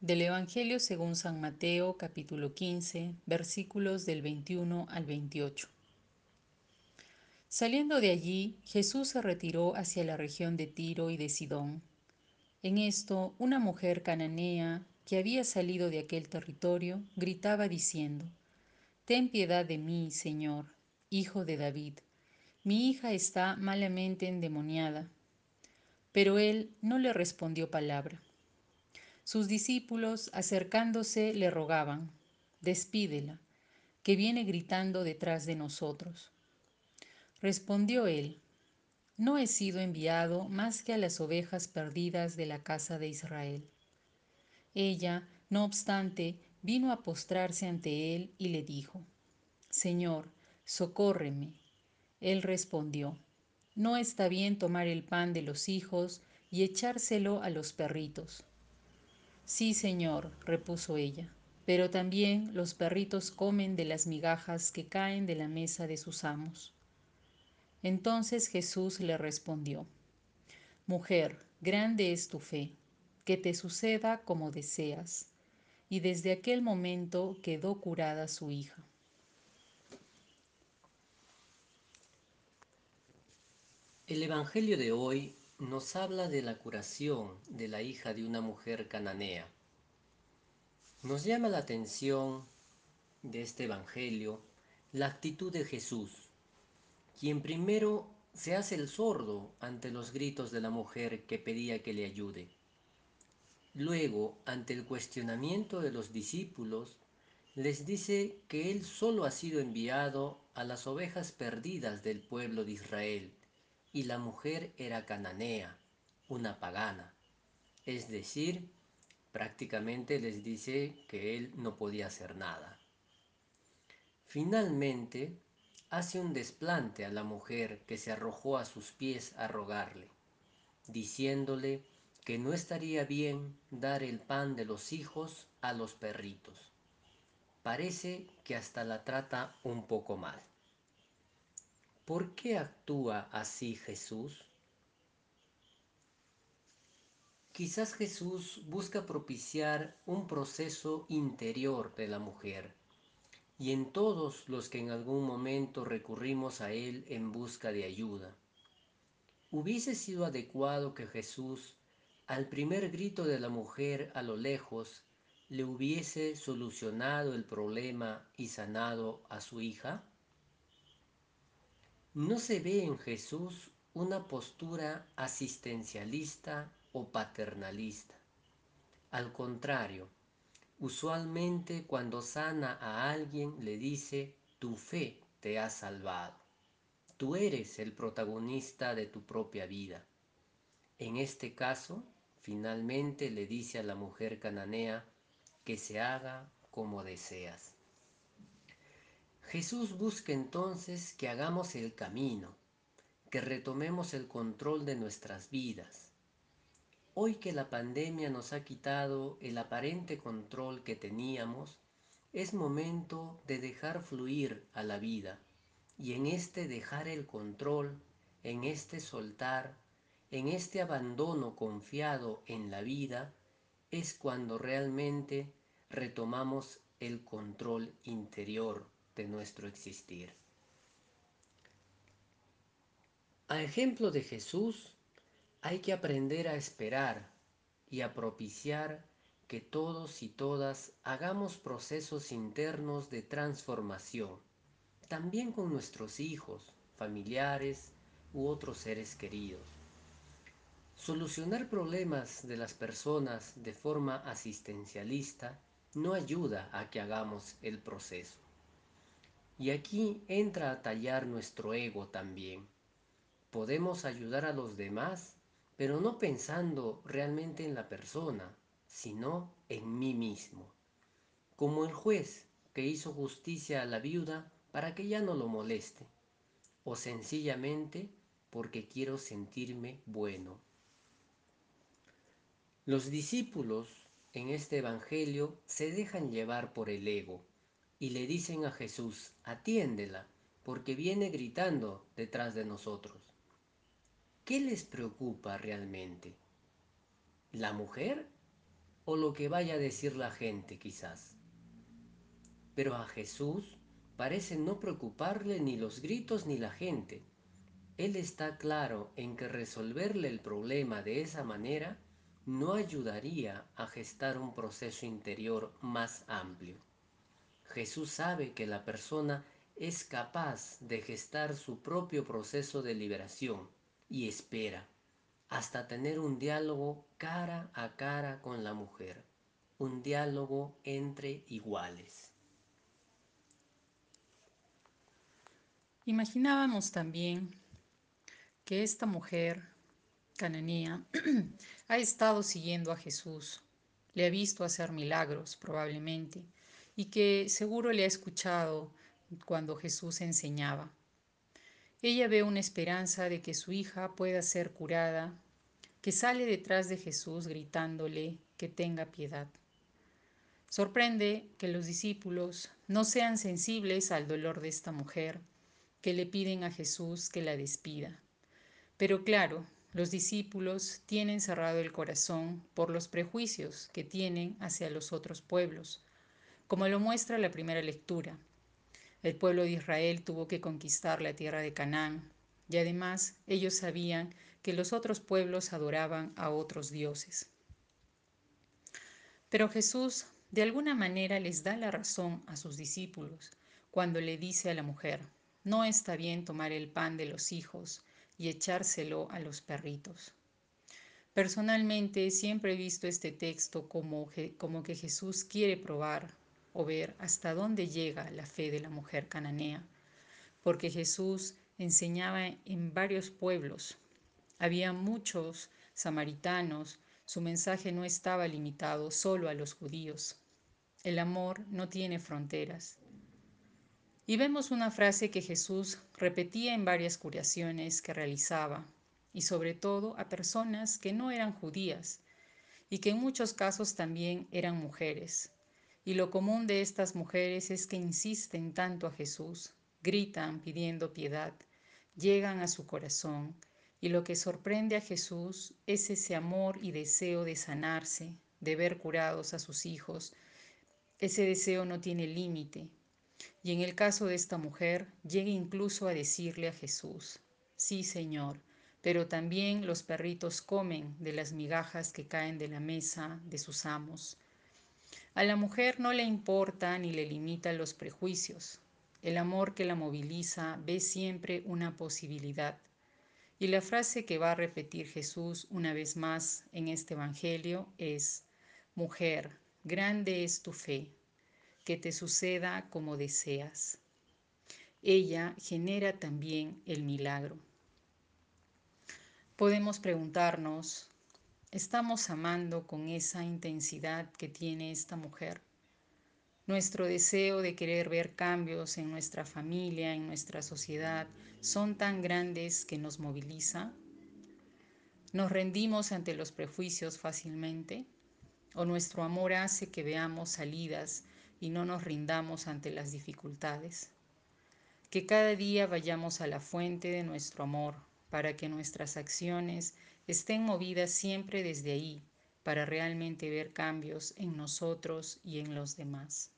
Del Evangelio según San Mateo capítulo 15 versículos del 21 al 28. Saliendo de allí, Jesús se retiró hacia la región de Tiro y de Sidón. En esto, una mujer cananea que había salido de aquel territorio gritaba diciendo, Ten piedad de mí, Señor, hijo de David. Mi hija está malamente endemoniada. Pero él no le respondió palabra. Sus discípulos, acercándose, le rogaban, Despídela, que viene gritando detrás de nosotros. Respondió él, No he sido enviado más que a las ovejas perdidas de la casa de Israel. Ella, no obstante, vino a postrarse ante él y le dijo, Señor, socórreme. Él respondió, No está bien tomar el pan de los hijos y echárselo a los perritos. Sí, señor, repuso ella, pero también los perritos comen de las migajas que caen de la mesa de sus amos. Entonces Jesús le respondió, Mujer, grande es tu fe, que te suceda como deseas. Y desde aquel momento quedó curada su hija. El Evangelio de hoy nos habla de la curación de la hija de una mujer cananea. Nos llama la atención de este Evangelio la actitud de Jesús, quien primero se hace el sordo ante los gritos de la mujer que pedía que le ayude. Luego, ante el cuestionamiento de los discípulos, les dice que él solo ha sido enviado a las ovejas perdidas del pueblo de Israel, y la mujer era cananea, una pagana, es decir, prácticamente les dice que él no podía hacer nada. Finalmente, hace un desplante a la mujer que se arrojó a sus pies a rogarle, diciéndole que no estaría bien dar el pan de los hijos a los perritos. Parece que hasta la trata un poco mal. ¿Por qué actúa así Jesús? Quizás Jesús busca propiciar un proceso interior de la mujer y en todos los que en algún momento recurrimos a Él en busca de ayuda. Hubiese sido adecuado que Jesús, al primer grito de la mujer a lo lejos, le hubiese solucionado el problema y sanado a su hija? No se ve en Jesús una postura asistencialista o paternalista. Al contrario, usualmente cuando sana a alguien le dice, tu fe te ha salvado. Tú eres el protagonista de tu propia vida. En este caso, finalmente le dice a la mujer cananea que se haga como deseas. Jesús busca entonces que hagamos el camino, que retomemos el control de nuestras vidas. Hoy que la pandemia nos ha quitado el aparente control que teníamos, es momento de dejar fluir a la vida y en este dejar el control, en este soltar, en este abandono confiado en la vida, es cuando realmente retomamos el control interior nuestro existir. A ejemplo de Jesús, hay que aprender a esperar y a propiciar que todos y todas hagamos procesos internos de transformación, también con nuestros hijos, familiares u otros seres queridos. Solucionar problemas de las personas de forma asistencialista no ayuda a que hagamos el proceso. Y aquí entra a tallar nuestro ego también. Podemos ayudar a los demás, pero no pensando realmente en la persona, sino en mí mismo. Como el juez que hizo justicia a la viuda para que ya no lo moleste, o sencillamente porque quiero sentirme bueno. Los discípulos en este Evangelio se dejan llevar por el ego y le dicen a Jesús, atiéndela, porque viene gritando detrás de nosotros. ¿Qué les preocupa realmente? ¿La mujer o lo que vaya a decir la gente quizás. Pero a Jesús parece no preocuparle ni los gritos ni la gente. Él está claro en que resolverle el problema de esa manera no ayudaría a gestar un proceso interior más amplio. Jesús sabe que la persona es capaz de gestar su propio proceso de liberación y espera hasta tener un diálogo cara a cara con la mujer, un diálogo entre iguales. Imaginábamos también que esta mujer cananea ha estado siguiendo a Jesús, le ha visto hacer milagros probablemente y que seguro le ha escuchado cuando Jesús enseñaba. Ella ve una esperanza de que su hija pueda ser curada, que sale detrás de Jesús gritándole que tenga piedad. Sorprende que los discípulos no sean sensibles al dolor de esta mujer, que le piden a Jesús que la despida. Pero claro, los discípulos tienen cerrado el corazón por los prejuicios que tienen hacia los otros pueblos, como lo muestra la primera lectura. El pueblo de Israel tuvo que conquistar la tierra de Canaán, y además ellos sabían que los otros pueblos adoraban a otros dioses. Pero Jesús de alguna manera les da la razón a sus discípulos cuando le dice a la mujer, no está bien tomar el pan de los hijos y echárselo a los perritos. Personalmente siempre he visto este texto como, como que Jesús quiere probar o ver hasta dónde llega la fe de la mujer cananea, porque Jesús enseñaba en varios pueblos. Había muchos samaritanos, su mensaje no estaba limitado solo a los judíos. El amor no tiene fronteras. Y vemos una frase que Jesús repetía en varias curaciones que realizaba, y sobre todo a personas que no eran judías, y que en muchos casos también eran mujeres. Y lo común de estas mujeres es que insisten tanto a Jesús, gritan pidiendo piedad, llegan a su corazón, y lo que sorprende a Jesús es ese amor y deseo de sanarse, de ver curados a sus hijos. Ese deseo no tiene límite, y en el caso de esta mujer, llega incluso a decirle a Jesús, sí Señor, pero también los perritos comen de las migajas que caen de la mesa de sus amos. A la mujer no le importa ni le limita los prejuicios. El amor que la moviliza ve siempre una posibilidad. Y la frase que va a repetir Jesús una vez más en este Evangelio es, Mujer, grande es tu fe, que te suceda como deseas. Ella genera también el milagro. Podemos preguntarnos, ¿estamos amando con esa intensidad que tiene esta mujer? Nuestro deseo de querer ver cambios en nuestra familia, en nuestra sociedad, son tan grandes que nos moviliza. ¿Nos rendimos ante los prejuicios fácilmente? ¿O nuestro amor hace que veamos salidas y no nos rindamos ante las dificultades. Que cada día vayamos a la fuente de nuestro amor para que nuestras acciones estén movidas siempre desde ahí, para realmente ver cambios en nosotros y en los demás.